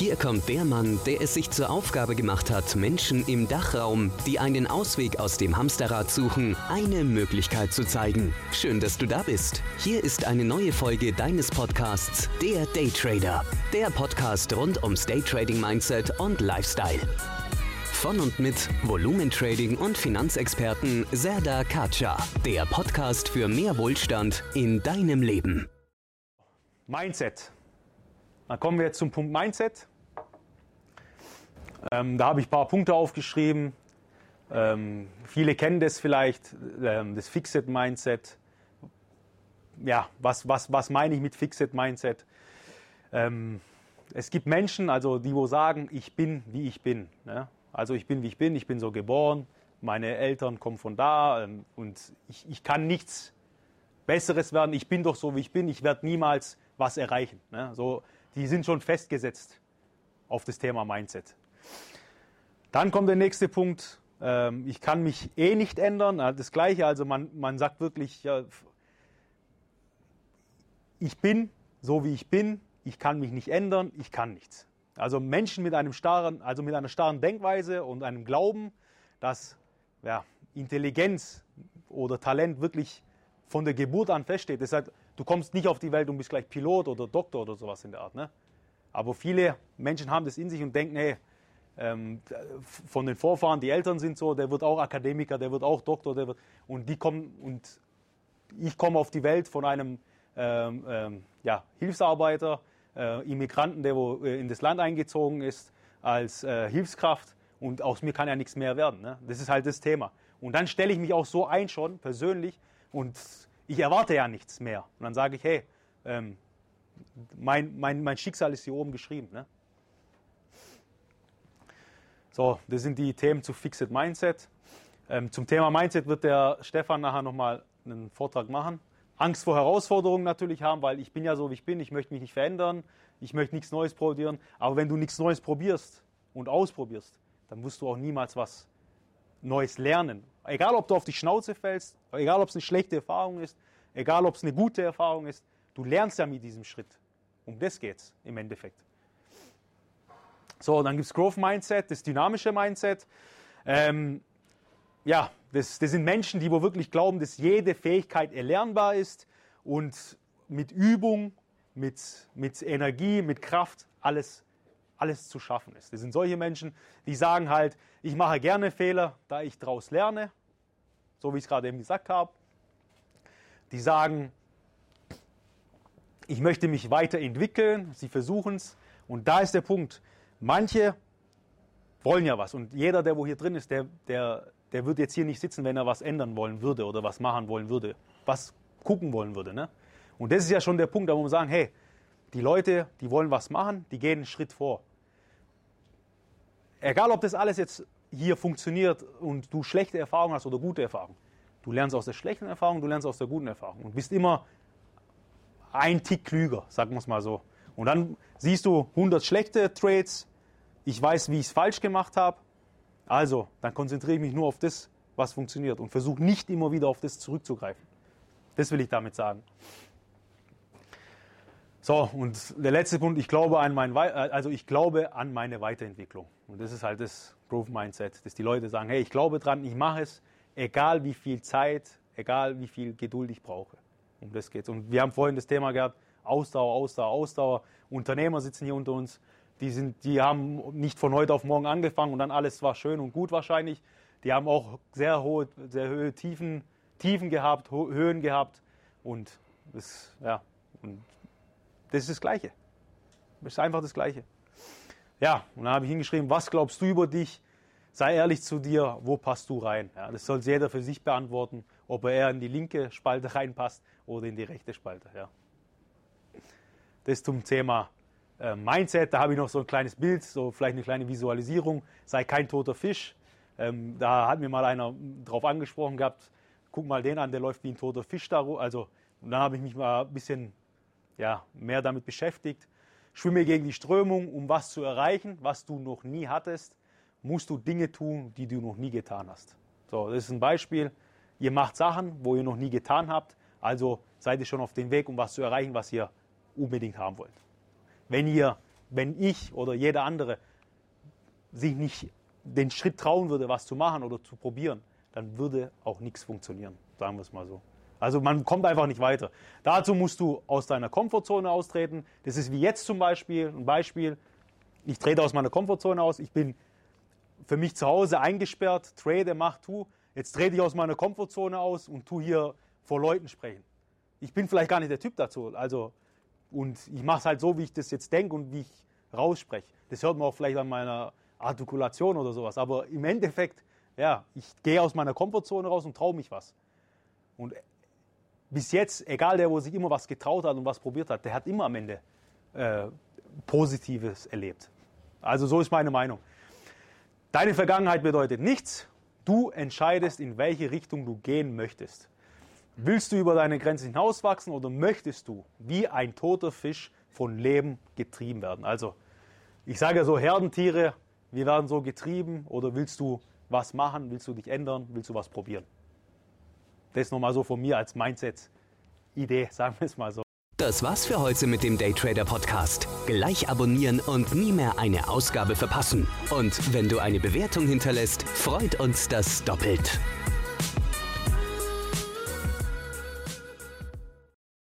Hier kommt der Mann, der es sich zur Aufgabe gemacht hat, Menschen im Dachraum, die einen Ausweg aus dem Hamsterrad suchen, eine Möglichkeit zu zeigen. Schön, dass du da bist. Hier ist eine neue Folge deines Podcasts, der Daytrader. Der Podcast rund ums Daytrading Mindset und Lifestyle. Von und mit Volumentrading und Finanzexperten Serda Kacha. Der Podcast für mehr Wohlstand in deinem Leben. Mindset. Dann kommen wir jetzt zum Punkt Mindset. Ähm, da habe ich ein paar Punkte aufgeschrieben. Ähm, viele kennen das vielleicht, ähm, das Fixed Mindset. Ja, was, was, was meine ich mit Fixed Mindset? Ähm, es gibt Menschen, also die wo sagen, ich bin wie ich bin. Ne? Also ich bin wie ich bin, ich bin so geboren, meine Eltern kommen von da ähm, und ich, ich kann nichts Besseres werden. Ich bin doch so wie ich bin, ich werde niemals was erreichen. Ne? So, die sind schon festgesetzt auf das Thema Mindset. Dann kommt der nächste Punkt. Ähm, ich kann mich eh nicht ändern. Das Gleiche, also man, man sagt wirklich, ja, ich bin so wie ich bin, ich kann mich nicht ändern, ich kann nichts. Also Menschen mit einem starren, also mit einer starren Denkweise und einem Glauben, dass ja, Intelligenz oder Talent wirklich von der Geburt an feststeht. Deshalb, du kommst nicht auf die Welt und bist gleich Pilot oder Doktor oder sowas in der Art. Ne? Aber viele Menschen haben das in sich und denken, hey, von den Vorfahren, die Eltern sind so, der wird auch Akademiker, der wird auch Doktor, der wird, und die kommen, und ich komme auf die Welt von einem ähm, ähm, ja, Hilfsarbeiter, äh, Immigranten, der wo äh, in das Land eingezogen ist, als äh, Hilfskraft und aus mir kann ja nichts mehr werden. Ne? Das ist halt das Thema. Und dann stelle ich mich auch so ein schon persönlich und ich erwarte ja nichts mehr. Und dann sage ich, hey, ähm, mein, mein, mein Schicksal ist hier oben geschrieben. Ne? So, das sind die Themen zu Fixed Mindset. Ähm, zum Thema Mindset wird der Stefan nachher nochmal einen Vortrag machen. Angst vor Herausforderungen natürlich haben, weil ich bin ja so, wie ich bin, ich möchte mich nicht verändern, ich möchte nichts Neues probieren. Aber wenn du nichts Neues probierst und ausprobierst, dann wirst du auch niemals was Neues lernen. Egal, ob du auf die Schnauze fällst, egal, ob es eine schlechte Erfahrung ist, egal, ob es eine gute Erfahrung ist, du lernst ja mit diesem Schritt. Um das geht's im Endeffekt. So, dann gibt es Growth Mindset, das dynamische Mindset. Ähm, ja, das, das sind Menschen, die wo wirklich glauben, dass jede Fähigkeit erlernbar ist und mit Übung, mit, mit Energie, mit Kraft alles, alles zu schaffen ist. Das sind solche Menschen, die sagen halt, ich mache gerne Fehler, da ich daraus lerne, so wie ich es gerade eben gesagt habe. Die sagen, ich möchte mich weiterentwickeln, sie versuchen es. Und da ist der Punkt. Manche wollen ja was. Und jeder, der wo hier drin ist, der, der, der wird jetzt hier nicht sitzen, wenn er was ändern wollen würde oder was machen wollen würde, was gucken wollen würde. Ne? Und das ist ja schon der Punkt, da wo wir sagen, hey, die Leute, die wollen was machen, die gehen einen Schritt vor. Egal, ob das alles jetzt hier funktioniert und du schlechte Erfahrungen hast oder gute Erfahrungen. Du lernst aus der schlechten Erfahrung, du lernst aus der guten Erfahrung und bist immer ein Tick klüger, sagen wir es mal so. Und dann siehst du 100 schlechte Trades, ich weiß, wie ich es falsch gemacht habe, also dann konzentriere ich mich nur auf das, was funktioniert und versuche nicht immer wieder auf das zurückzugreifen. Das will ich damit sagen. So, und der letzte Punkt, ich glaube an mein, also ich glaube an meine Weiterentwicklung. Und das ist halt das Growth Mindset, dass die Leute sagen, hey, ich glaube dran, ich mache es, egal wie viel Zeit, egal wie viel Geduld ich brauche. Um das geht's. Und wir haben vorhin das Thema gehabt, Ausdauer, Ausdauer, Ausdauer. Unternehmer sitzen hier unter uns, die, sind, die haben nicht von heute auf morgen angefangen und dann alles war schön und gut wahrscheinlich. Die haben auch sehr hohe, sehr hohe Tiefen, Tiefen gehabt, Höhen gehabt und das, ja, und das ist das Gleiche. Das ist einfach das Gleiche. Ja, und dann habe ich hingeschrieben, was glaubst du über dich? Sei ehrlich zu dir, wo passt du rein? Ja, das soll jeder für sich beantworten, ob er eher in die linke Spalte reinpasst oder in die rechte Spalte. Ja. Das zum Thema äh, Mindset. Da habe ich noch so ein kleines Bild, so vielleicht eine kleine Visualisierung. Sei kein toter Fisch. Ähm, da hat mir mal einer drauf angesprochen gehabt, guck mal den an, der läuft wie ein toter Fisch da. Also, und dann habe ich mich mal ein bisschen ja, mehr damit beschäftigt. Schwimme gegen die Strömung, um was zu erreichen, was du noch nie hattest, musst du Dinge tun, die du noch nie getan hast. So, das ist ein Beispiel. Ihr macht Sachen, wo ihr noch nie getan habt, also seid ihr schon auf dem Weg, um was zu erreichen, was ihr unbedingt haben wollt. Wenn ihr wenn ich oder jeder andere sich nicht den Schritt trauen würde, was zu machen oder zu probieren, dann würde auch nichts funktionieren, sagen wir es mal so. Also man kommt einfach nicht weiter. Dazu musst du aus deiner Komfortzone austreten. Das ist wie jetzt zum Beispiel ein Beispiel. Ich trete aus meiner Komfortzone aus. Ich bin für mich zu Hause eingesperrt, trade, mach, tu. Jetzt trete ich aus meiner Komfortzone aus und tu hier vor Leuten sprechen. Ich bin vielleicht gar nicht der Typ dazu. Also, und ich mache es halt so, wie ich das jetzt denke und wie ich rausspreche. Das hört man auch vielleicht an meiner Artikulation oder sowas. Aber im Endeffekt, ja, ich gehe aus meiner Komfortzone raus und traue mich was. Und bis jetzt, egal der, wo sich immer was getraut hat und was probiert hat, der hat immer am Ende äh, Positives erlebt. Also so ist meine Meinung. Deine Vergangenheit bedeutet nichts. Du entscheidest, in welche Richtung du gehen möchtest. Willst du über deine Grenzen hinauswachsen oder möchtest du wie ein toter Fisch von Leben getrieben werden? Also, ich sage ja so, Herdentiere, wir werden so getrieben oder willst du was machen, willst du dich ändern, willst du was probieren? Das nochmal so von mir als Mindset-Idee, sagen wir es mal so. Das war's für heute mit dem Daytrader Podcast. Gleich abonnieren und nie mehr eine Ausgabe verpassen. Und wenn du eine Bewertung hinterlässt, freut uns das doppelt.